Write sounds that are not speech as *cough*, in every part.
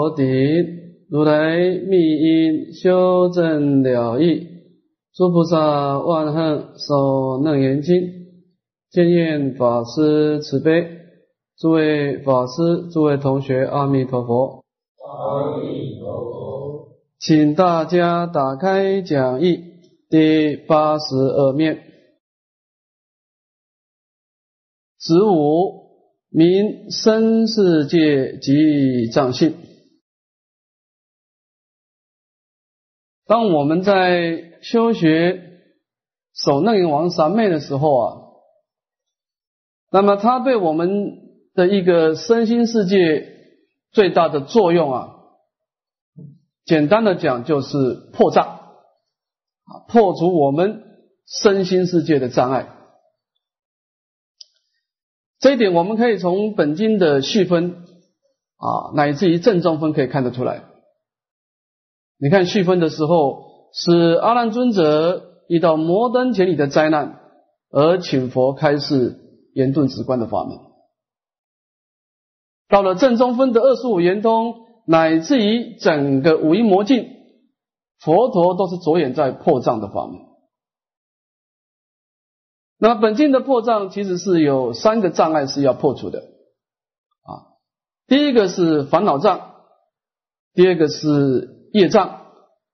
佛顶，如来密因修正了义，诸菩萨万恨受楞严经，见愿法师慈悲，诸位法师、诸位同学，阿弥陀佛。阿弥陀佛，请大家打开讲义第八十二面，子午。名生世界及藏性。当我们在修学守楞严王三昧的时候啊，那么它对我们的一个身心世界最大的作用啊，简单的讲就是破障啊，破除我们身心世界的障碍。这一点我们可以从本经的序分啊，乃至于正中分可以看得出来。你看序分的时候，是阿难尊者遇到摩登前里的灾难，而请佛开示严顿直观的法门。到了正中分的二十五圆通，乃至于整个五阴魔境，佛陀都是着眼在破障的法门。那么本经的破障其实是有三个障碍是要破除的啊，第一个是烦恼障，第二个是业障，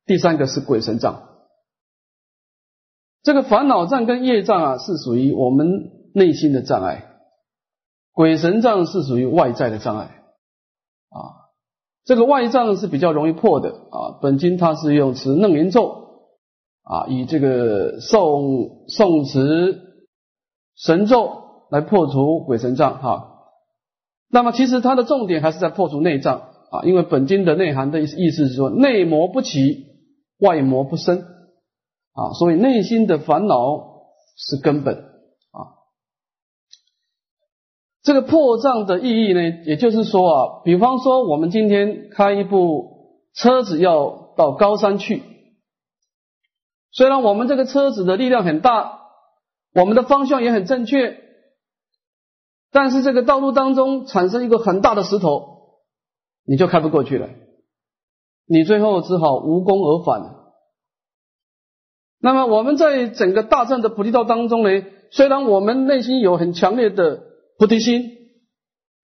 第三个是鬼神障。这个烦恼障跟业障啊是属于我们内心的障碍，鬼神障是属于外在的障碍啊。这个外障是比较容易破的啊。本经它是用持楞严咒啊，以这个诵诵持。神咒来破除鬼神障哈，那么其实它的重点还是在破除内障啊，因为本经的内涵的意意思是说内魔不起，外魔不生啊，所以内心的烦恼是根本啊。这个破障的意义呢，也就是说啊，比方说我们今天开一部车子要到高山去，虽然我们这个车子的力量很大。我们的方向也很正确，但是这个道路当中产生一个很大的石头，你就开不过去了，你最后只好无功而返。那么我们在整个大战的菩提道当中呢，虽然我们内心有很强烈的菩提心，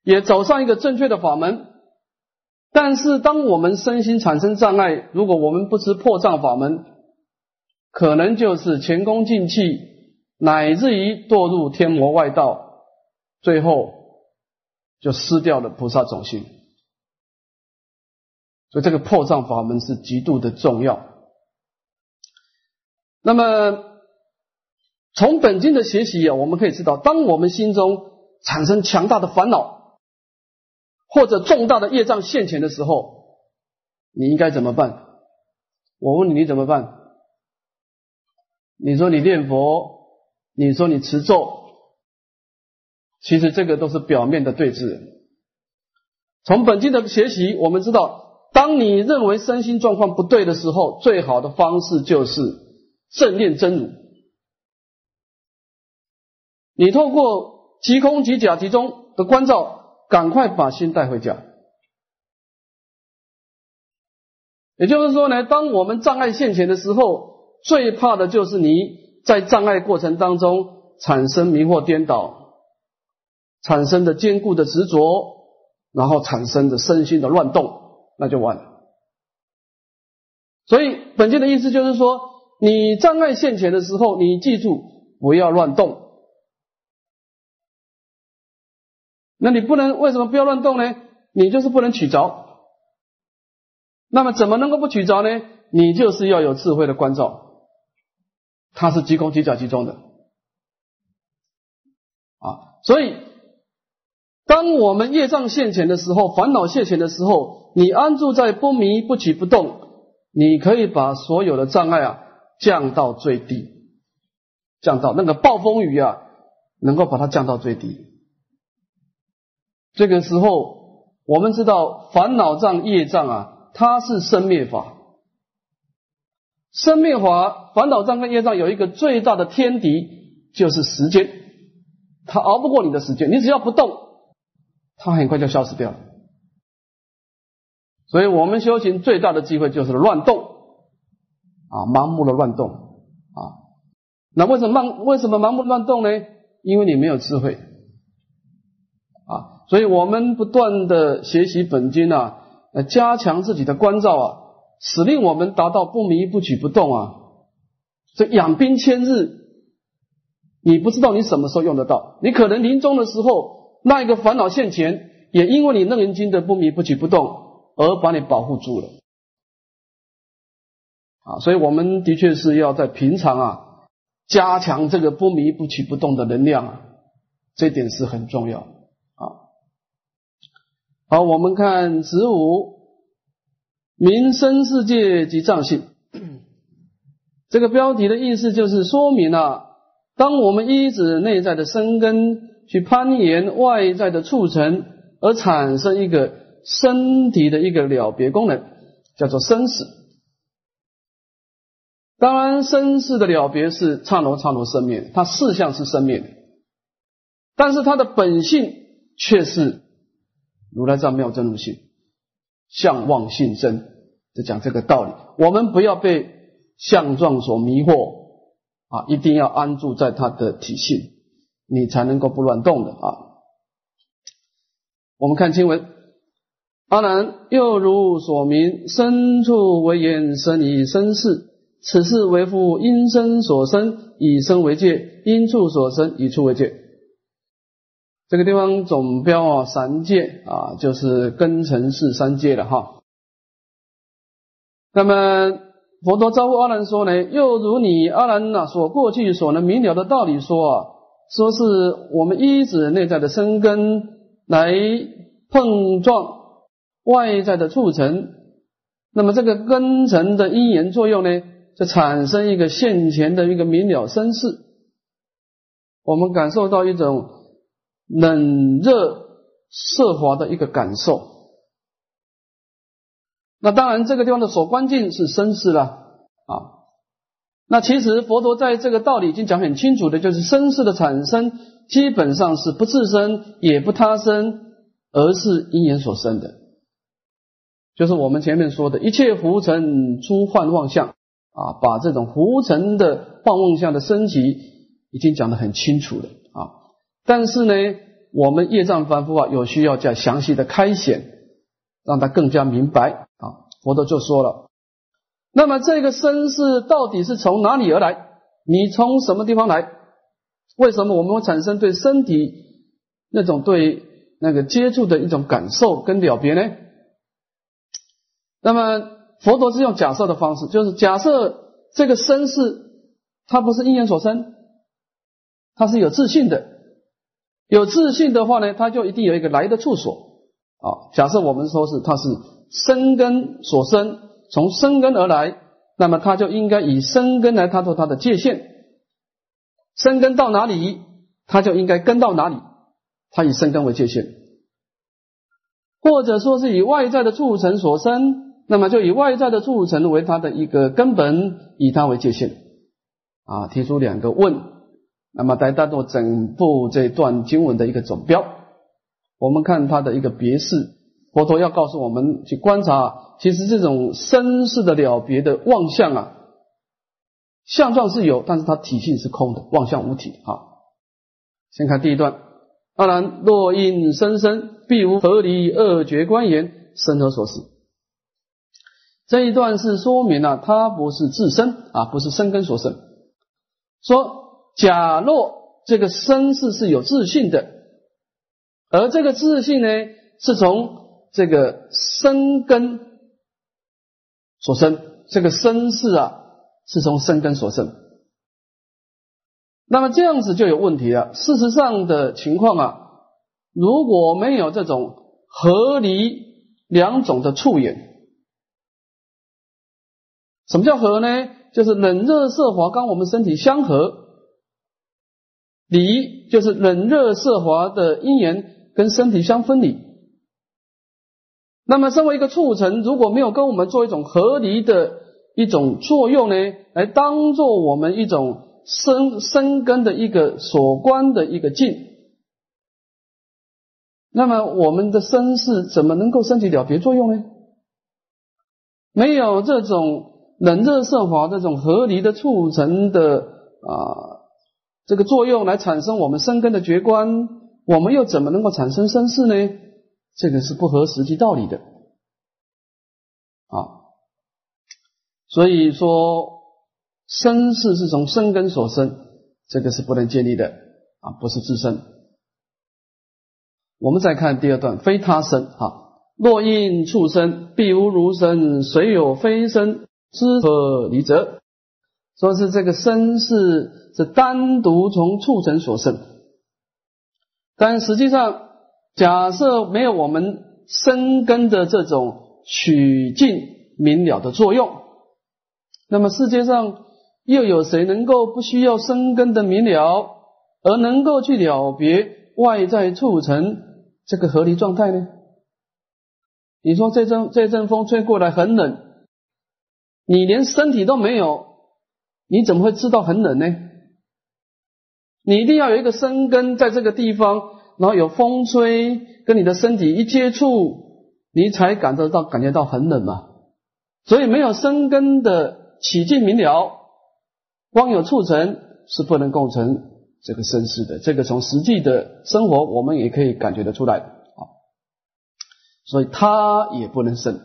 也走上一个正确的法门，但是当我们身心产生障碍，如果我们不知破障法门，可能就是前功尽弃。乃至于堕入天魔外道，最后就失掉了菩萨种性。所以这个破障法门是极度的重要。那么从本经的学习啊，我们可以知道，当我们心中产生强大的烦恼或者重大的业障现前的时候，你应该怎么办？我问你，你怎么办？你说你念佛。你说你持咒，其实这个都是表面的对峙。从本经的学习，我们知道，当你认为身心状况不对的时候，最好的方式就是正念真如。你透过即空即假即中的关照，赶快把心带回家。也就是说呢，当我们障碍现前的时候，最怕的就是你。在障碍过程当中产生迷惑颠倒，产生的坚固的执着，然后产生的身心的乱动，那就完了。所以本经的意思就是说，你障碍现前的时候，你记住不要乱动。那你不能为什么不要乱动呢？你就是不能取着。那么怎么能够不取着呢？你就是要有智慧的关照。它是即空即假即中的啊，所以当我们业障现前的时候，烦恼现前的时候，你安住在不迷不起不动，你可以把所有的障碍啊降到最低，降到那个暴风雨啊，能够把它降到最低。这个时候，我们知道烦恼障、业障啊，它是生灭法。生灭法、烦恼障跟业障有一个最大的天敌，就是时间。它熬不过你的时间，你只要不动，它很快就消失掉了。所以我们修行最大的机会就是乱动啊，盲目的乱动啊。那为什么盲为什么盲目乱动呢？因为你没有智慧啊。所以我们不断的学习本经啊，加强自己的关照啊，使令我们达到不迷不举不动啊。这养兵千日，你不知道你什么时候用得到？你可能临终的时候，那一个烦恼现前，也因为你楞严经的不迷不举不动。而把你保护住了啊，所以我们的确是要在平常啊加强这个不迷不起不动的能量啊，这点是很重要啊。好，我们看子午民生世界及藏性 *coughs* 这个标题的意思就是说明啊，当我们依止内在的生根去攀岩外在的促成，而产生一个。身体的一个了别功能叫做生死。当然，生死的了别是刹那刹那生灭，它四相是生灭，但是它的本性却是如来藏妙真如性，相望性真，就讲这个道理。我们不要被相状所迷惑啊，一定要安住在它的体性，你才能够不乱动的啊。我们看经文。阿难，又如所明，身处为言，生以身世，此事为复因身所生，以身为界；因处所生，以处为界。这个地方总标啊，三界啊，就是根尘世三界了哈。那么佛陀招呼阿难说呢，又如你阿难呐所过去所能明了的道理说啊，说是我们依止内在的生根来碰撞。外在的促成，那么这个根尘的因缘作用呢，就产生一个现前的一个明了身世，我们感受到一种冷热色华的一个感受。那当然，这个地方的所关键是身世了啊。那其实佛陀在这个道理已经讲很清楚的，就是身世的产生基本上是不自生也不他生，而是因缘所生的。就是我们前面说的一切浮尘出幻妄相啊，把这种浮尘的幻妄相的升级已经讲得很清楚了啊。但是呢，我们业障凡夫啊，有需要再详细的开显，让他更加明白啊。佛陀就说了，那么这个身是到底是从哪里而来？你从什么地方来？为什么我们会产生对身体那种对那个接触的一种感受跟了别呢？那么佛陀是用假设的方式，就是假设这个身是它不是因缘所生，它是有自信的。有自信的话呢，它就一定有一个来的处所啊。假设我们说是它是生根所生，从生根而来，那么它就应该以生根来踏做它的界限。生根到哪里，它就应该根到哪里，它以生根为界限，或者说是以外在的促成所生。那么就以外在的促成为它的一个根本，以它为界限啊，提出两个问，那么来当做整部这段经文的一个总标。我们看它的一个别示，佛陀要告诉我们去观察，其实这种生世的了别的妄相啊，相状是有，但是它体性是空的，妄相无体啊。先看第一段，当然若因生生，必无合离二绝观言，生何所思？这一段是说明了，它不是自身啊，不是生根所生。说，假若这个生是是有自信的，而这个自信呢，是从这个生根所生，这个生是啊，是从生根所生。那么这样子就有问题了。事实上的情况啊，如果没有这种合离两种的触眼。什么叫和呢？就是冷热色华，跟我们身体相合。离就是冷热色华的因缘跟身体相分离。那么，身为一个促成，如果没有跟我们做一种合离的一种作用呢，来当做我们一种生生根的一个所观的一个境，那么我们的身世怎么能够升起了别作用呢？没有这种冷热色法这种合离的促成的啊这个作用来产生我们生根的觉观，我们又怎么能够产生生世呢？这个是不合实际道理的啊。所以说，生世是从生根所生，这个是不能建立的啊，不是自身。我们再看第二段，非他生啊。若因畜生，必无如生；谁有非生，知和离则？说是这个生是是单独从畜生所生，但实际上，假设没有我们生根的这种取境明了的作用，那么世界上又有谁能够不需要生根的明了，而能够去了别外在促成这个合离状态呢？你说这阵这阵风吹过来很冷，你连身体都没有，你怎么会知道很冷呢？你一定要有一个生根在这个地方，然后有风吹跟你的身体一接触，你才感得到感觉到很冷嘛。所以没有生根的起劲明了，光有促成是不能构成这个身世的。这个从实际的生活我们也可以感觉得出来啊。所以他也不能生。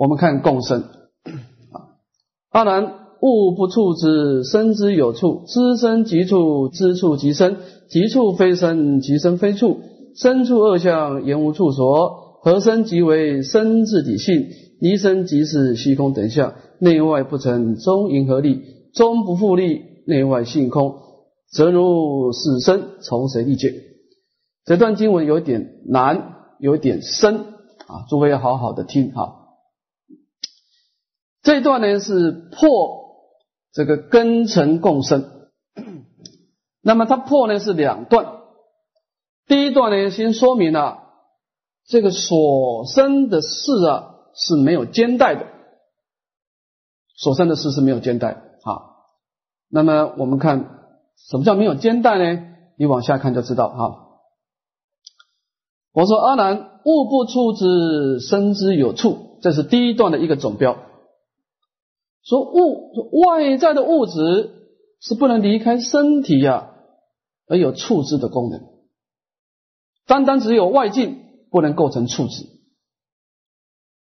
我们看共生。啊，阿难，物不处之，生之有处，知生即处，知处即生，即处非生，即生非处，生处二相，言无处所，何生即为生自体性，离生即是虚空等相，内外不成，中因合力，中不复力，内外性空，则如是生，从谁立界？这段经文有点难，有点深。啊，诸位要好好的听哈。这一段呢是破这个根尘共生，*coughs* 那么它破呢是两段。第一段呢先说明了这个所生的事啊是没有肩带的，所生的事是没有肩带啊。那么我们看什么叫没有肩带呢？你往下看就知道哈。我说阿难，物不出之，生之有处，这是第一段的一个总标。说物外在的物质是不能离开身体呀，而有触之的功能。单单只有外境不能构成触之，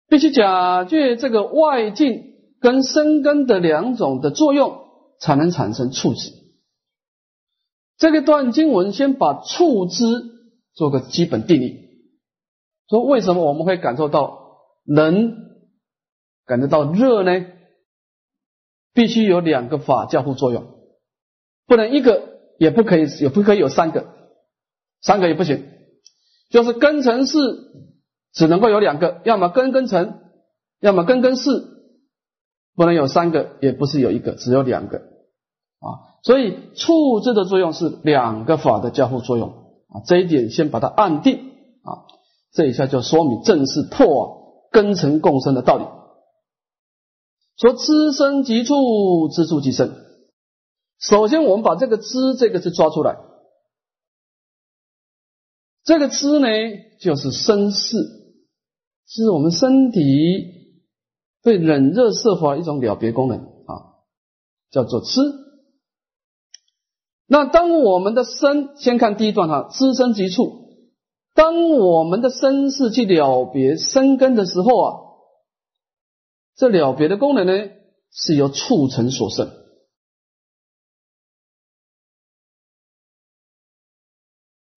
必须假借这个外境跟生根的两种的作用，才能产生触之。这个段经文先把触之。做个基本定义，说为什么我们会感受到冷，感觉到热呢？必须有两个法交互作用，不能一个，也不可以，也不可以有三个，三个也不行。就是根尘是只能够有两个，要么根根尘，要么根根是，不能有三个，也不是有一个，只有两个啊。所以处置的作用是两个法的交互作用。啊，这一点先把它按定啊，这一下就说明正是破根尘共生的道理。说知生即处，知处即生。首先，我们把这个“知”这个字抓出来。这个“知”呢，就是生事，是我们身体对冷热色法一种了别功能啊，叫做知。那当我们的身，先看第一段哈，知身即处。当我们的身世去了别生根的时候啊，这了别的功能呢，是由促成所生。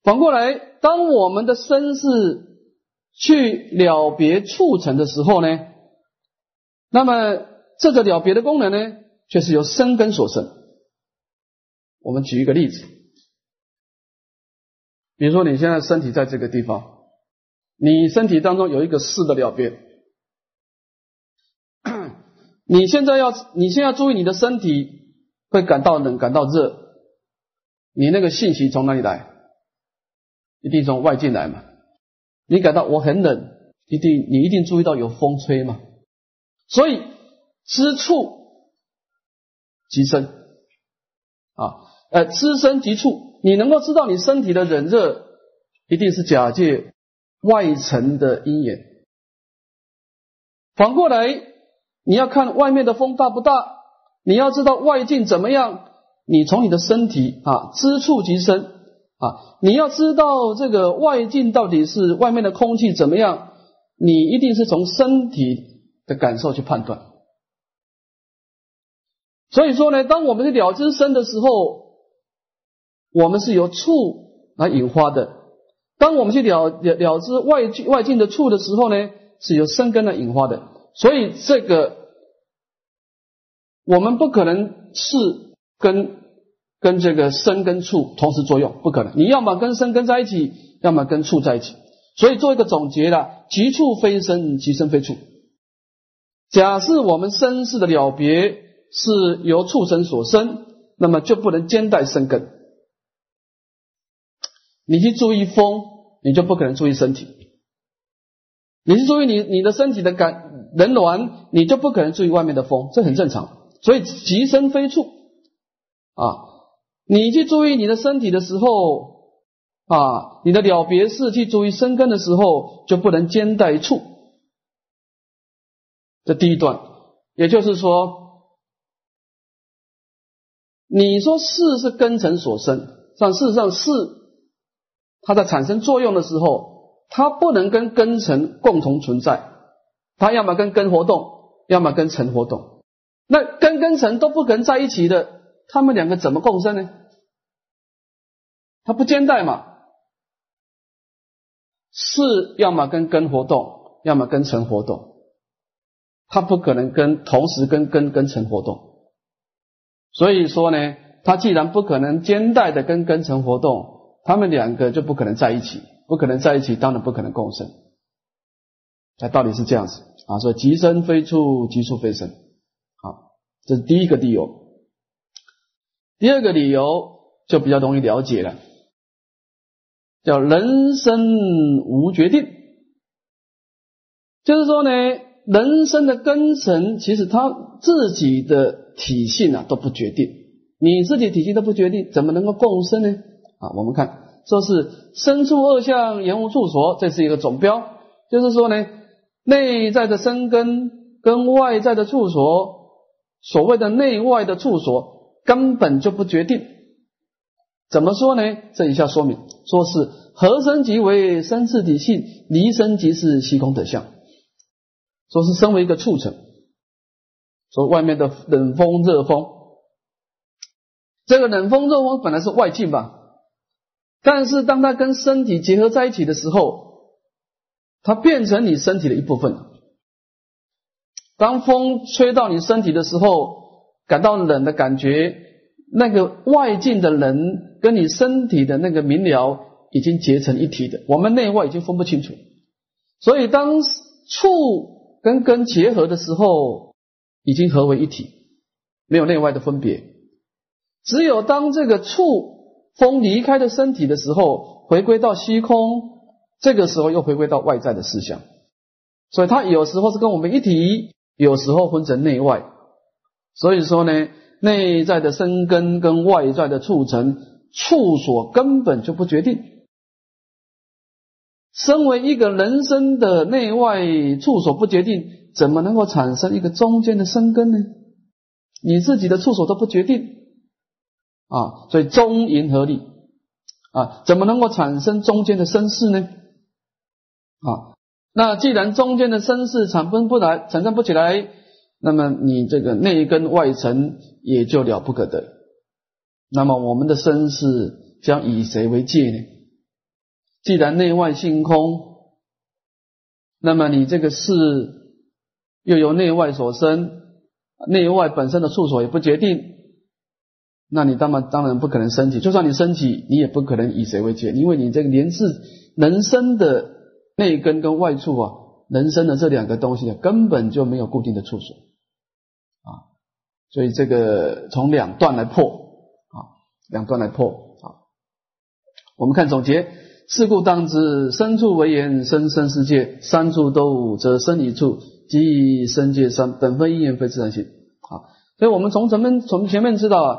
反过来，当我们的身是去了别促成的时候呢，那么这个了别的功能呢，却是由生根所生。我们举一个例子，比如说你现在身体在这个地方，你身体当中有一个四的了别，你现在要你现在注意你的身体会感到冷感到热，你那个信息从哪里来？一定从外界来嘛？你感到我很冷，一定你一定注意到有风吹嘛？所以知处即生啊。呃，知身即处，你能够知道你身体的冷热，一定是假借外层的因缘。反过来，你要看外面的风大不大，你要知道外境怎么样，你从你的身体啊，知处即身啊，你要知道这个外境到底是外面的空气怎么样，你一定是从身体的感受去判断。所以说呢，当我们去了知身的时候，我们是由触来引发的；当我们去了了了知外境外境的触的时候呢，是由生根来引发的。所以这个我们不可能是跟跟这个生跟触同时作用，不可能。你要么跟生根在一起，要么跟触在一起。所以做一个总结了：即处非生，即生非触。假设我们身世的了别。是由畜生所生，那么就不能兼带生根。你去注意风，你就不可能注意身体；你去注意你你的身体的感人暖，你就不可能注意外面的风，这很正常。所以即生非处啊，你去注意你的身体的时候啊，你的了别事去注意生根的时候，就不能兼带处。这第一段，也就是说。你说事是根尘所生，但事实上事它在产生作用的时候，它不能跟根尘共同存在，它要么跟根活动，要么跟尘活动。那根跟尘都不可能在一起的，他们两个怎么共生呢？它不兼带嘛？是要么跟根活动，要么跟尘活动，它不可能跟同时跟根跟尘活动。所以说呢，它既然不可能兼带的跟根尘活动，它们两个就不可能在一起，不可能在一起，当然不可能共生。那道理是这样子啊，说即生非处，即处非生。好，这是第一个理由。第二个理由就比较容易了解了，叫人生无决定，就是说呢，人生的根神其实他自己的。体性啊都不决定，你自己体性都不决定，怎么能够共生呢？啊，我们看说是生处二相，言无处所，这是一个总标，就是说呢，内在的生根跟外在的处所，所谓的内外的处所根本就不决定。怎么说呢？这一下说明，说是合生即为生次体性，离生即是虚空的相，说是身为一个畜生。说外面的冷风热风，这个冷风热风本来是外境吧，但是当它跟身体结合在一起的时候，它变成你身体的一部分。当风吹到你身体的时候，感到冷的感觉，那个外境的冷跟你身体的那个明了已经结成一体的，我们内外已经分不清楚。所以当触跟根结合的时候。已经合为一体，没有内外的分别。只有当这个触风离开的身体的时候，回归到虚空，这个时候又回归到外在的思想。所以它有时候是跟我们一体，有时候分成内外。所以说呢，内在的生根跟外在的促成处所根本就不决定。身为一个人生的内外处所不决定。怎么能够产生一个中间的生根呢？你自己的处所都不决定啊，所以中银合力啊，怎么能够产生中间的生事呢？啊，那既然中间的生事产生不来，产生不起来，那么你这个内根外层也就了不可得。那么我们的身世将以谁为界呢？既然内外性空，那么你这个事。又由内外所生，内外本身的处所也不决定，那你当然当然不可能升起。就算你升起，你也不可能以谁为界，因为你这个连是人生的内根跟外处啊，人生的这两个东西啊，根本就没有固定的处所啊。所以这个从两段来破啊，两段来破啊。我们看总结：事故当知，身处为言，生生世界，三处都则生一处。即生界三本分因缘非自然性啊，所以我们从前面从前面知道啊，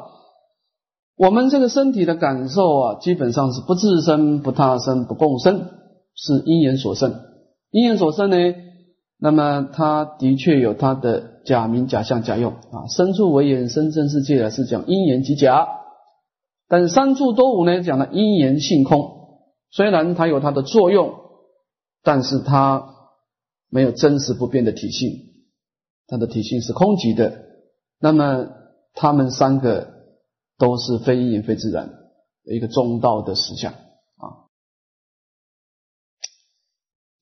我们这个身体的感受啊，基本上是不自生、不他生、不共生，是因缘所生。因缘所生呢，那么他的确有他的假名、假相、假用啊。身处为眼，身真世界是讲因缘即假，但是三处多无呢，讲了因缘性空。虽然它有它的作用，但是它没有真实不变的体性，它的体性是空寂的。那么他们三个都是非因缘、非自然的一个中道的实相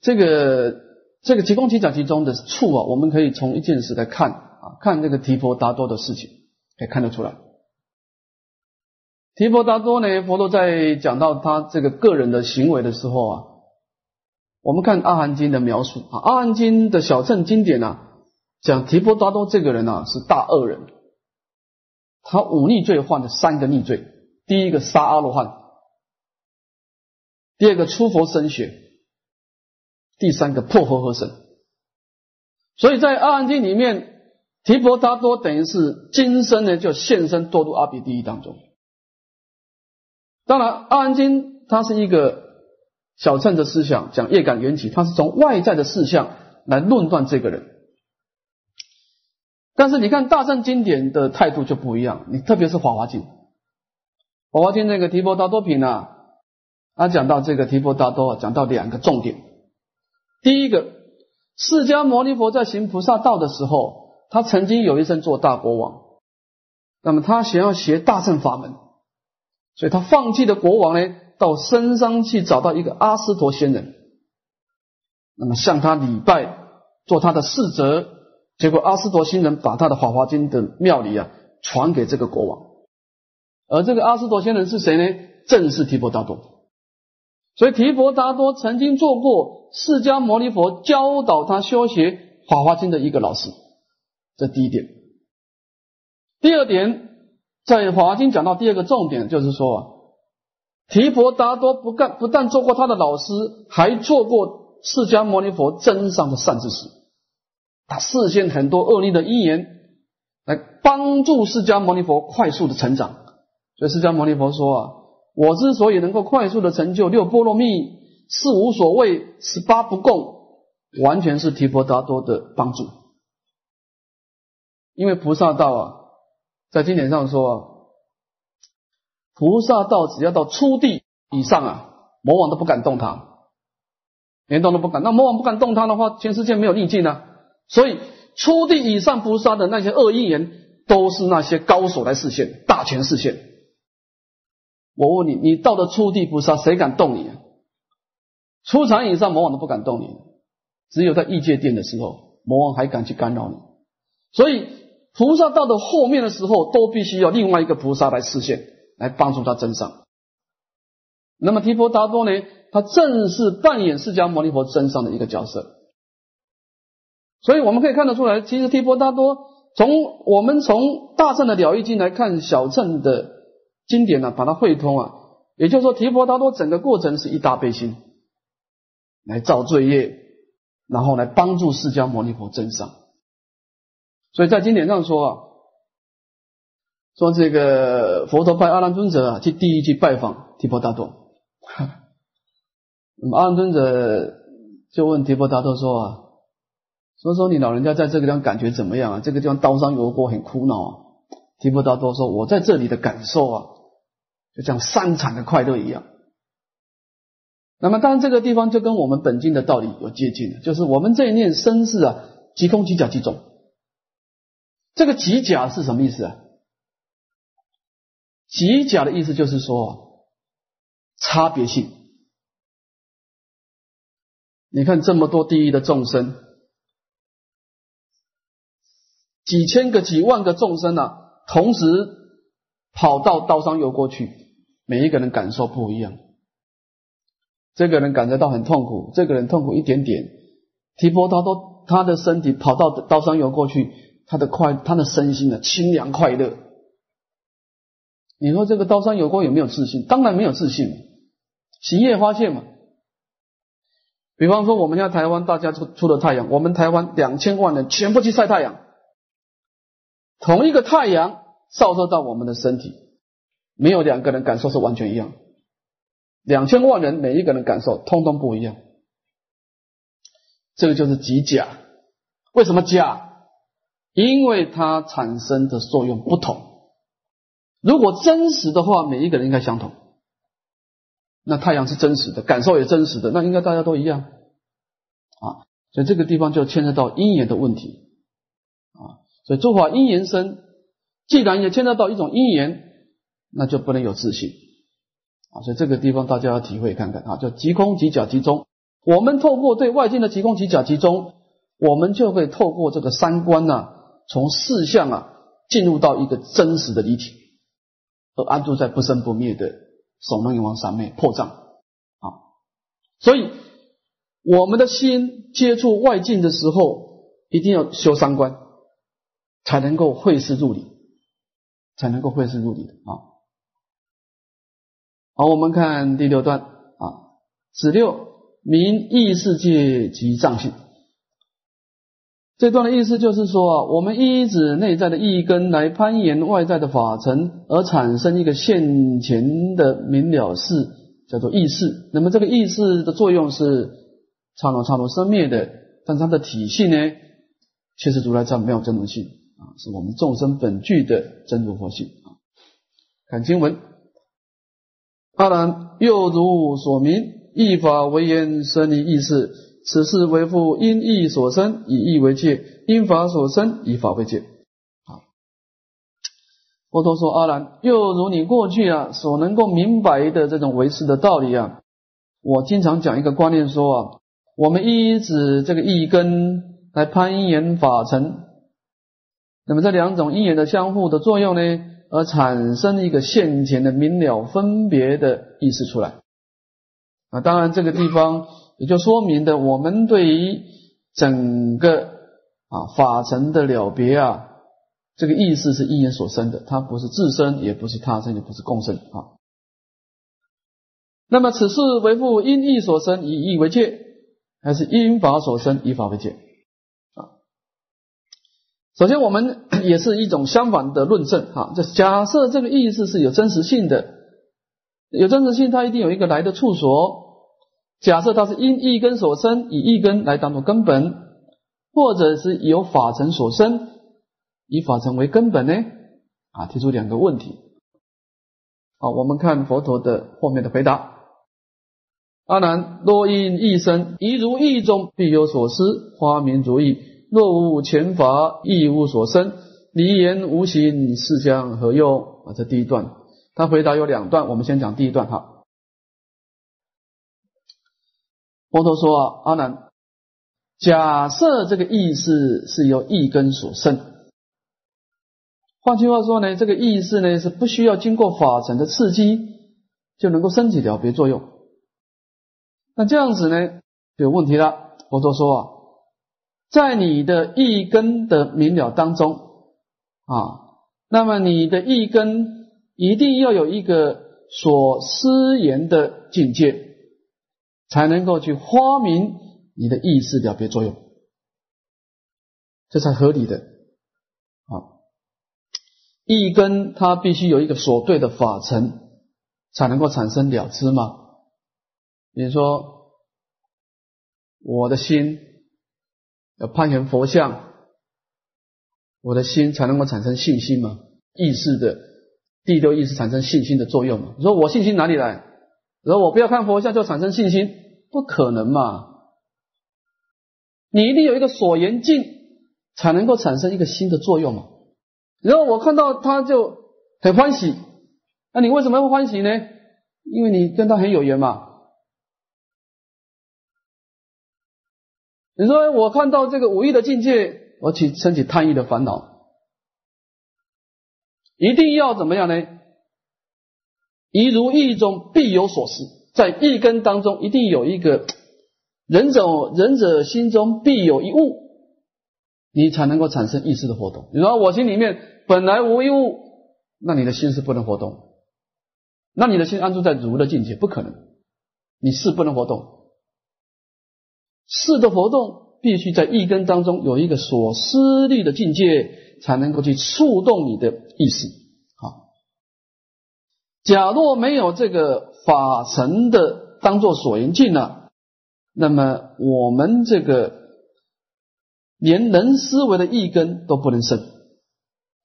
这个。这个提供提讲集中的处啊，我们可以从一件事来看啊，看这个提婆达多的事情，可以看得出来。提婆达多呢，佛陀在讲到他这个个人的行为的时候啊，我们看阿含经的描述啊，阿含经的小乘经典啊，讲提婆达多这个人啊是大恶人，他五逆罪犯的三个逆罪，第一个杀阿罗汉，第二个出佛身血。第三个破佛合神，所以在阿含经里面，提婆达多等于是今生呢就现身堕入阿鼻地狱当中。当然，阿含经它是一个小乘的思想，讲业感缘起，它是从外在的事项来论断这个人。但是你看大乘经典的态度就不一样，你特别是法华经，法华经那个提婆达多品啊，他讲到这个提婆达多，讲到两个重点。第一个，释迦牟尼佛在行菩萨道的时候，他曾经有一生做大国王，那么他想要学大乘法门，所以他放弃了国王呢，到深山去找到一个阿斯陀仙人，那么向他礼拜，做他的侍者，结果阿斯陀仙人把他的《法华经》的妙理啊传给这个国王，而这个阿斯陀仙人是谁呢？正是提婆达多。所以提婆达多曾经做过释迦牟尼佛教导他修学《法华经》的一个老师，这第一点。第二点，在《法华经》讲到第二个重点，就是说啊，提婆达多不干不但做过他的老师，还做过释迦牟尼佛真上的善知识，他实现很多恶逆的因缘，来帮助释迦牟尼佛快速的成长。所以释迦牟尼佛说啊。我之所以能够快速的成就六波罗蜜、四无所谓、十八不共，完全是提婆达多的帮助。因为菩萨道啊，在经典上说，菩萨道只要到初地以上啊，魔王都不敢动他，连动都不敢。那魔王不敢动他的话，全世界没有逆境啊。所以初地以上菩萨的那些恶因缘，都是那些高手来实现，大权实现。我问你，你到了初地菩萨，谁敢动你？初禅以上魔王都不敢动你，只有在异界殿的时候，魔王还敢去干扰你。所以菩萨到的后面的时候，都必须要另外一个菩萨来实现，来帮助他增上。那么提婆达多呢？他正是扮演释迦牟尼佛增上的一个角色。所以我们可以看得出来，其实提婆达多从我们从大乘的了义经来看，小乘的。经典呢，把它汇通啊，也就是说，提婆达多整个过程是一大悲心来造罪业，然后来帮助释迦牟尼佛增上。所以在经典上说啊，说这个佛陀派阿难尊者啊去第一去拜访提婆达多，*laughs* 那么阿难尊者就问提婆达多说啊，说说你老人家在这个地方感觉怎么样啊？这个地方刀山油锅很苦恼啊。提婆达多说，我在这里的感受啊。就像三产的快乐一样，那么当然这个地方就跟我们本经的道理有接近了，就是我们这一念生是啊，即空即假即中。这个即假是什么意思啊？即假的意思就是说差别性。你看这么多地狱的众生，几千个、几万个众生啊，同时跑到刀上游过去。每一个人感受不一样，这个人感觉到很痛苦，这个人痛苦一点点。提婆达多他的身体跑到刀山游过去，他的快，他的身心呢清凉快乐。你说这个刀山游过有没有自信？当然没有自信，行业发现嘛。比方说我们现在台湾大家出出了太阳，我们台湾两千万人全部去晒太阳，同一个太阳照射到我们的身体。没有两个人感受是完全一样，两千万人每一个人感受通通不一样，这个就是极假为什么假？因为它产生的作用不同。如果真实的话，每一个人应该相同。那太阳是真实的，感受也真实的，那应该大家都一样啊。所以这个地方就牵涉到因缘的问题啊。所以诸法因缘生，既然也牵涉到一种因缘，那就不能有自信啊。所以这个地方大家要体会看看啊，叫即空即假即中。我们透过对外境的即空即假即中，我们就会透过这个三观呢，从四相啊，进入到一个真实的离体，而安住在不生不灭的。守能永王三昧破障啊，所以我们的心接触外境的时候，一定要修三观，才能够会事入理，才能够会事入理的啊。好，我们看第六段啊，子六名异世界及藏性。这段的意思就是说啊，我们依止内在的意根来攀岩外在的法尘，而产生一个现前的明了事，叫做意识。那么这个意识的作用是刹那刹那生灭的，但它的体系呢，却是如来藏没有真如性啊，是我们众生本具的真如佛性啊。看经文，阿难，又如所明，一法为言生离意识。此事为复因意所生，以意为界；因法所生，以法为界。啊，佛陀说：“阿难，又如你过去啊所能够明白的这种为识的道理啊，我经常讲一个观念说啊，我们依止这个意根来攀岩法尘，那么这两种因缘的相互的作用呢，而产生一个现前的明了分别的意识出来。啊，当然这个地方。”也就说明的，我们对于整个啊法尘的了别啊，这个意思是因缘所生的，它不是自身，也不是他生，也不是共生啊。那么此事为复因意所生，以意为界，还是因法所生，以法为界啊？首先，我们 *coughs* 也是一种相反的论证哈，就假设这个意思是有真实性的，有真实性，它一定有一个来的处所。假设它是因一根所生，以一根来当做根本，或者是由法尘所生，以法尘为根本呢？啊，提出两个问题。好，我们看佛陀的后面的回答。阿难，若因一生，一如意中必有所思，花明如意；若无前法，亦无所生，离言无形，是将何用？啊，这第一段，他回答有两段，我们先讲第一段哈。佛陀说啊，阿难，假设这个意识是由意根所生，换句话说呢，这个意识呢是不需要经过法尘的刺激就能够升起了别作用。那这样子呢有问题了。佛陀说啊，在你的意根的明了当中啊，那么你的意根一定要有一个所思言的境界。才能够去发明你的意识了别作用，这才合理的啊。意根它必须有一个所对的法尘，才能够产生了知吗？比如说，我的心要攀缘佛像，我的心才能够产生信心嘛？意识的第六意识产生信心的作用嘛？你说我信心哪里来？然后我不要看佛像就产生信心。不可能嘛！你一定有一个所缘境，才能够产生一个新的作用嘛。然后我看到他就很欢喜，那你为什么会欢喜呢？因为你跟他很有缘嘛。你说我看到这个无意的境界，我起升起贪欲的烦恼，一定要怎么样呢？一如意中必有所思。在一根当中，一定有一个仁者，仁者心中必有一物，你才能够产生意识的活动。你说我心里面本来无一物，那你的心是不能活动。那你的心安住在如的境界，不可能。你是不能活动，是的活动必须在一根当中有一个所思虑的境界，才能够去触动你的意识。好假若没有这个法尘的当做所缘境呢，那么我们这个连能思维的意根都不能生。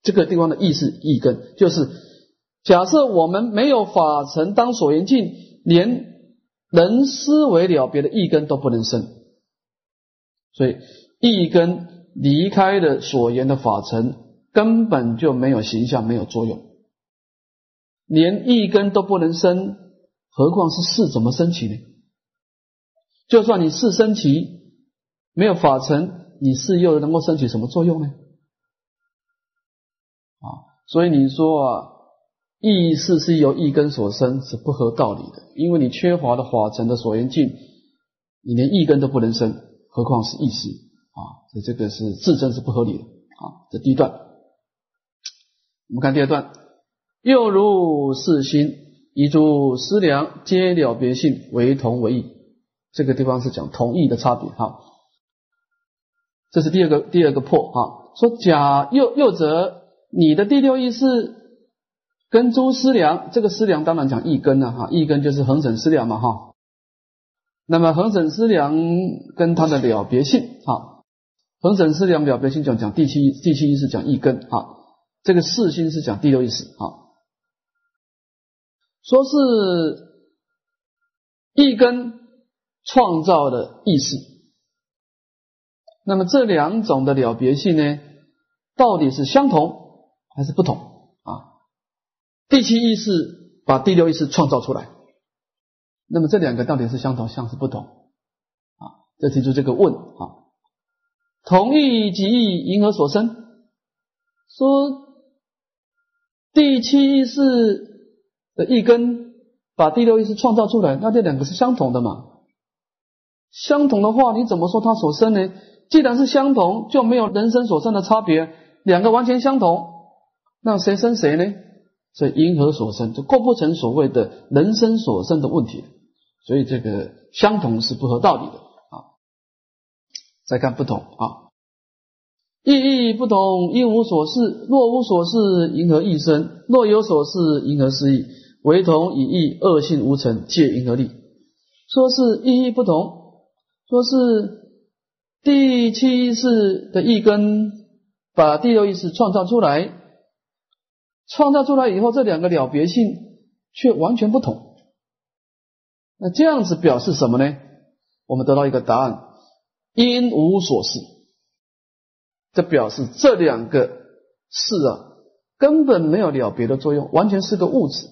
这个地方的意是意根，就是假设我们没有法尘当所缘境，连能思维了别的一根都不能生。所以意根离开了所缘的法尘，根本就没有形象，没有作用。连意根都不能生，何况是事怎么升起呢？就算你事升起，没有法尘，你事又能够升起什么作用呢？啊，所以你说啊，意识是由意根所生，是不合道理的。因为你缺乏了法尘的所缘境，你连意根都不能生，何况是意识啊？这这个是自证是不合理的啊。这第一段，我们看第二段。又如是心，以诸思量皆了别性为同为异。这个地方是讲同异的差别哈。这是第二个第二个破哈。说假又又则你的第六意识跟诸思量，这个思量当然讲一根了哈，一根就是恒审思量嘛哈。那么恒审思量跟它的了别性啊，恒审思量了别性讲讲第七第七意识讲一根啊，这个四心是讲第六意识啊。说是一根创造的意识，那么这两种的了别性呢，到底是相同还是不同啊？第七意识把第六意识创造出来，那么这两个到底是相同像是不同啊？这提出这个问啊，同意即意，因何所生？说第七意识的。一根把第六意识创造出来，那这两个是相同的嘛？相同的话，你怎么说它所生呢？既然是相同，就没有人生所生的差别，两个完全相同，那谁生谁呢？所以因何所生，就构不成所谓的人生所生的问题。所以这个相同是不合道理的啊。再看不同啊，意义不同，因无所事。若无所事，因何意生？若有所事，因何失意？唯同以义恶性无成，借因而立。说是意义不同，说是第七意识的一根把第六意识创造出来，创造出来以后，这两个了别性却完全不同。那这样子表示什么呢？我们得到一个答案：因无所事。这表示这两个事啊，根本没有了别的作用，完全是个物质。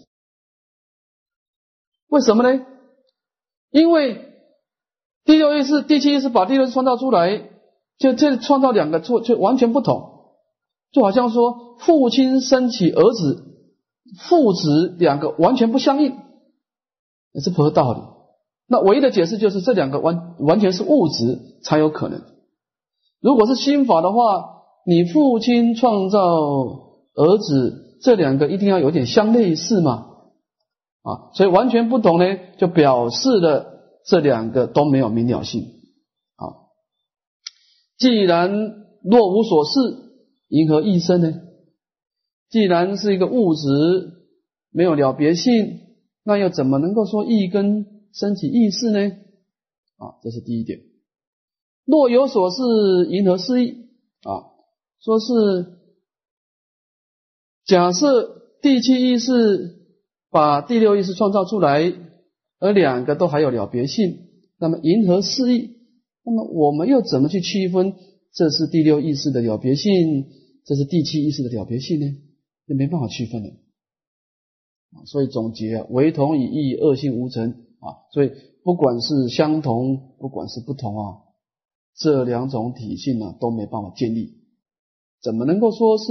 为什么呢？因为第六意识、第七意识把第六创造出来，就这创造两个错，就完全不同，就好像说父亲生起儿子，父子两个完全不相应，也是不合道理。那唯一的解释就是这两个完完全是物质才有可能。如果是心法的话，你父亲创造儿子，这两个一定要有点相类似嘛？啊，所以完全不同呢，就表示了这两个都没有明了性。啊，既然若无所事，银何一生呢？既然是一个物质，没有了别性，那又怎么能够说意根升起意识呢？啊，这是第一点。若有所事，银河失意？啊，说是假设第七意识。把第六意识创造出来，而两个都还有了别性，那么银河四意，那么我们又怎么去区分这是第六意识的了别性，这是第七意识的了别性呢？那没办法区分的。啊所以总结啊，唯同以异，恶性无成啊。所以不管是相同，不管是不同啊，这两种体性呢都没办法建立，怎么能够说是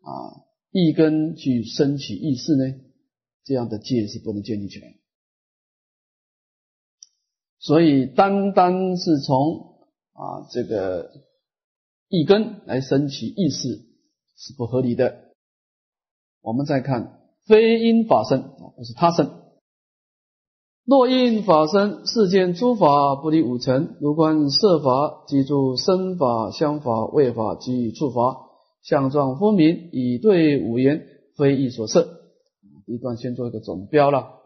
啊一根去升起意识呢？这样的戒是不能建立起来，所以单单是从啊这个一根来升起意识是不合理的。我们再看非因法生啊，不是他生。若因法生，世间诸法不离五尘，如观色法，即诸身法、相法、味法及触法，相状分明，以对五言，非意所摄。一段先做一个总标了，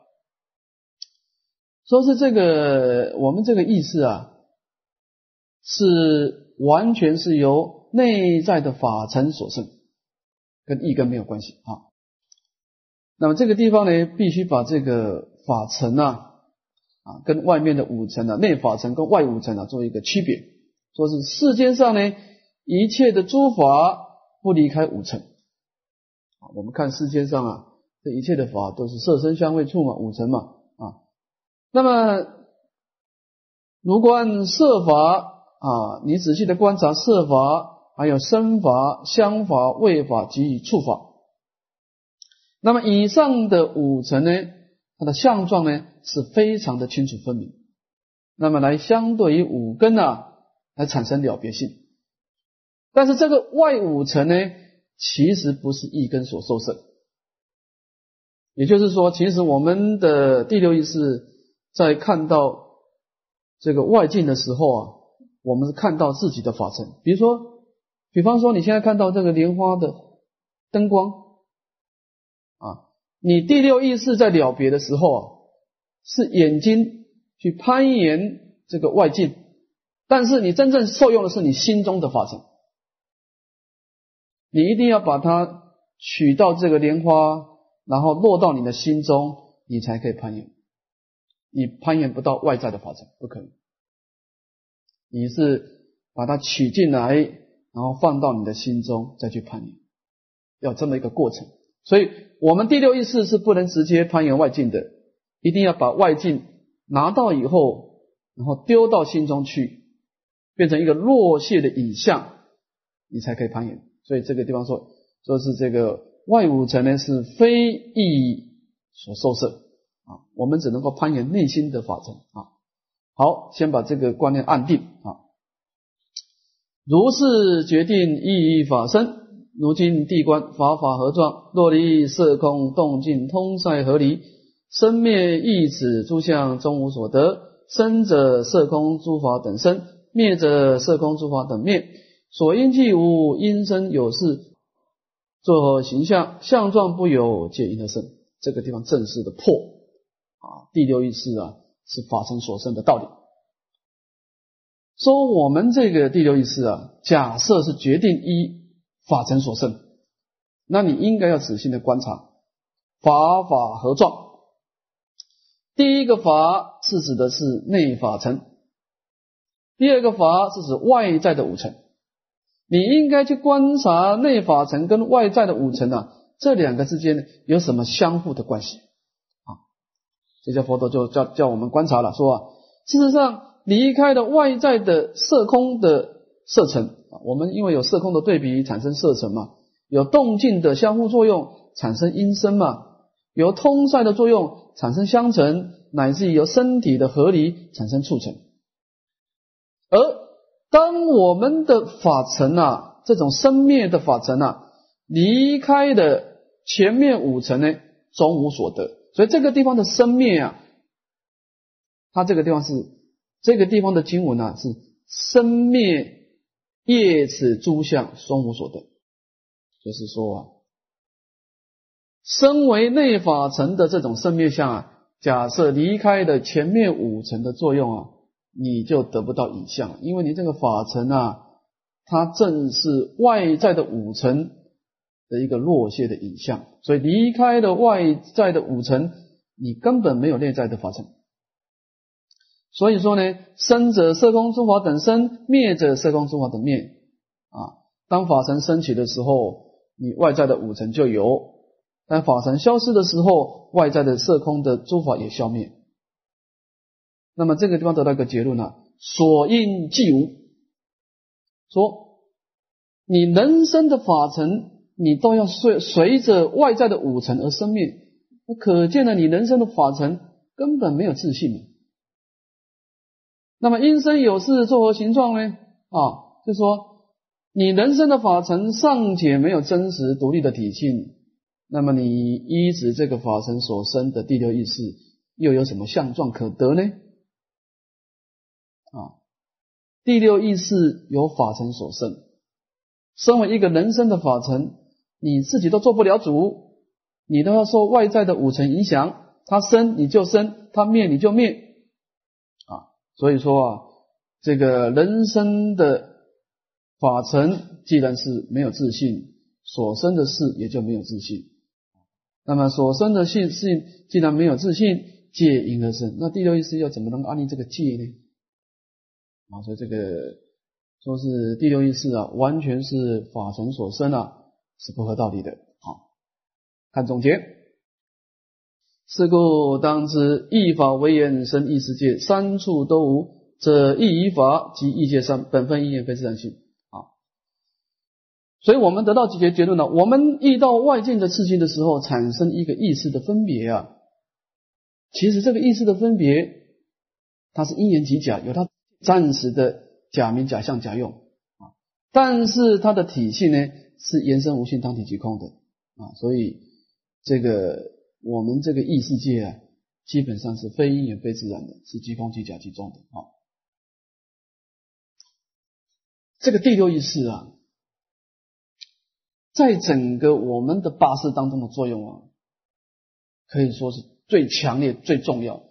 说是这个我们这个意思啊，是完全是由内在的法尘所生，跟意根没有关系啊。那么这个地方呢，必须把这个法尘啊，啊，跟外面的五尘啊，内法尘跟外五尘啊，做一个区别。说是世间上呢，一切的诸法不离开五尘。啊，我们看世间上啊，这一切的法都是色身香味触嘛，五尘嘛，啊。那么，如果按色法啊，你仔细的观察色法，还有身法、香法、味法及触法。那么以上的五层呢，它的相状呢是非常的清楚分明。那么来相对于五根啊，来产生了别性。但是这个外五层呢，其实不是一根所受摄。也就是说，其实我们的第六意识在看到这个外境的时候啊，我们是看到自己的法身。比如说，比方说你现在看到这个莲花的灯光。你第六意识在了别的时候啊，是眼睛去攀岩这个外境，但是你真正受用的是你心中的法尘，你一定要把它取到这个莲花，然后落到你的心中，你才可以攀岩。你攀岩不到外在的法尘，不可能。你是把它取进来，然后放到你的心中，再去攀岩，要这么一个过程。所以，我们第六意识是不能直接攀岩外境的，一定要把外境拿到以后，然后丢到心中去，变成一个落谢的影像，你才可以攀岩。所以这个地方说，说是这个外五层呢是非意所受摄啊，我们只能够攀岩内心的法层啊。好，先把这个观念按定啊，如是决定意义法身。如今地观法法合状，若离色空动静通塞合离，生灭异此诸相终无所得。生者色空诸法等生，灭者色空诸法等灭。所因既无因生有事，作形象相状不有，皆因而生。这个地方正式的破啊，第六意识啊是法身所生的道理。说我们这个第六意识啊，假设是决定一。法尘所生，那你应该要仔细的观察法法合状。第一个法是指的是内法尘，第二个法是指外在的五尘。你应该去观察内法尘跟外在的五尘啊，这两个之间有什么相互的关系啊？这些佛陀就叫叫我们观察了，说啊，事实上离开了外在的色空的色尘。我们因为有色空的对比产生色尘嘛，有动静的相互作用产生音声嘛，有通塞的作用产生相成，乃至于由身体的合离产生促成。而当我们的法尘啊，这种生灭的法尘啊，离开的前面五层呢，终无所得。所以这个地方的生灭啊，它这个地方是这个地方的经文啊，是生灭。业此诸相双无所得，就是说啊，身为内法层的这种生灭相啊，假设离开了前面五层的作用啊，你就得不到影像，因为你这个法层啊，它正是外在的五层的一个落谢的影像，所以离开了外在的五层，你根本没有内在的法层。所以说呢，生者色空诸法等生，灭者色空诸法等灭。啊，当法尘升起的时候，你外在的五尘就有；但法尘消失的时候，外在的色空的诸法也消灭。那么这个地方得到一个结论呢：所应即无。说你人生的法尘，你都要随随着外在的五尘而生灭，那可见了你人生的法尘根本没有自信。那么因生有事作何形状呢？啊，就说你人生的法尘尚且没有真实独立的体性，那么你依止这个法尘所生的第六意识，又有什么相状可得呢？啊，第六意识由法尘所生，身为一个人生的法尘，你自己都做不了主，你都要受外在的五尘影响，它生你就生，它灭你就灭。所以说啊，这个人生的法尘既然是没有自信，所生的事也就没有自信。那么所生的性性既然没有自信，戒因而生。那第六意识又怎么能安立这个戒呢？啊，所以这个说是第六意识啊，完全是法尘所生啊，是不合道理的。好，看总结。是故当知，一法为言生异世界，三处都无，则异于法及异界三，本分一言非自然性。啊，所以我们得到几结结论呢？我们遇到外境的刺激的时候，产生一个意识的分别啊。其实这个意识的分别，它是因缘即假，有它暂时的假名、假象、假用啊。但是它的体系呢，是延伸无性、当体即空的啊。所以这个。我们这个异世界啊，基本上是非因缘非自然的，是即空即假即中的啊。这个第六意识啊，在整个我们的八识当中的作用啊，可以说是最强烈、最重要。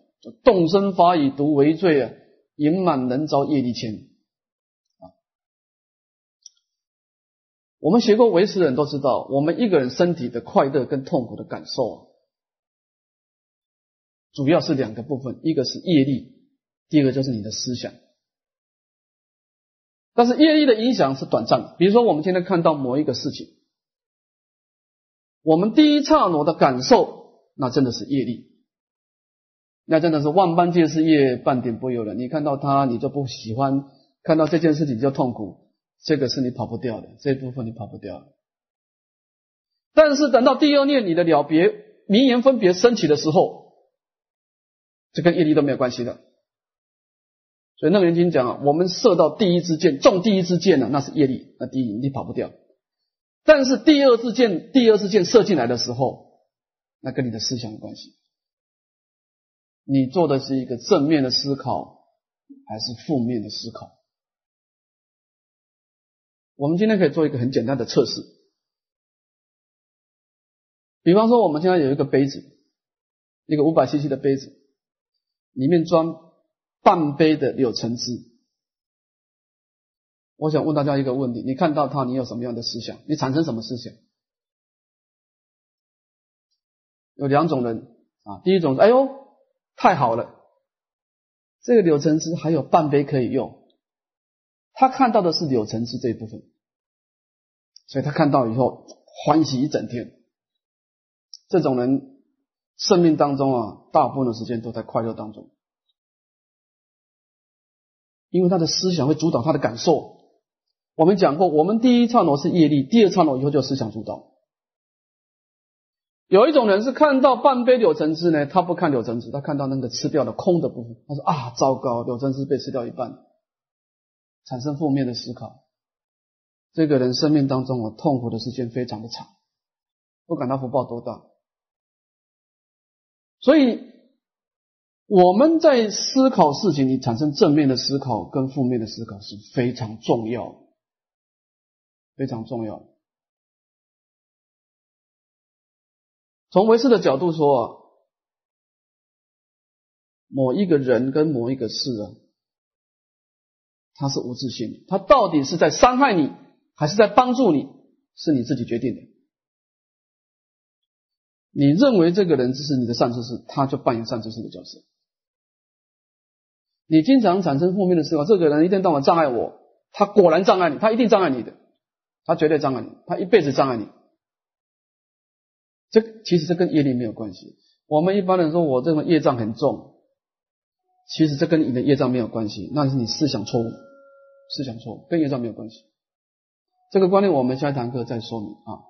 动身法以毒为罪啊，淫满能遭业力牵啊。我们学过唯识的人都知道，我们一个人身体的快乐跟痛苦的感受啊。主要是两个部分，一个是业力，第二个就是你的思想。但是业力的影响是短暂的，比如说我们今天看到某一个事情，我们第一刹那的感受，那真的是业力，那真的是万般皆是业，半点不由人。你看到他，你就不喜欢；看到这件事情就痛苦，这个是你跑不掉的，这部分你跑不掉。但是等到第二念你的了别、名言分别升起的时候，这跟业力都没有关系的，所以楞严经讲啊，我们射到第一支箭，中第一支箭呢，那是业力，那第一你跑不掉。但是第二支箭，第二支箭射进来的时候，那跟你的思想有关系。你做的是一个正面的思考，还是负面的思考？我们今天可以做一个很简单的测试，比方说，我们现在有一个杯子，一个五百 CC 的杯子。里面装半杯的柳橙汁，我想问大家一个问题：你看到它，你有什么样的思想？你产生什么思想？有两种人啊，第一种，哎呦，太好了，这个柳橙汁还有半杯可以用，他看到的是柳橙汁这一部分，所以他看到以后欢喜一整天。这种人。生命当中啊，大部分的时间都在快乐当中，因为他的思想会主导他的感受。我们讲过，我们第一刹那是业力，第二刹那以后就思想主导。有一种人是看到半杯柳橙汁呢，他不看柳橙汁，他看到那个吃掉的空的部分，他说啊，糟糕，柳橙汁被吃掉一半，产生负面的思考。这个人生命当中啊，痛苦的时间非常的长，不管他福报多大。所以我们在思考事情，你产生正面的思考跟负面的思考是非常重要，非常重要。从唯识的角度说啊，某一个人跟某一个事啊，他是无自性，他到底是在伤害你，还是在帮助你，是你自己决定的。你认为这个人就是你的善知识，他就扮演善知识的角色。你经常产生负面的思考，这个人一天到晚障碍我，他果然障碍你，他一定障碍你的，他绝对障碍你，他一辈子障碍你。这其实这跟业力没有关系。我们一般人说我这个业障很重，其实这跟你的业障没有关系，那是你思想错误，思想错误跟业障没有关系。这个观念我们下一堂课再说明啊。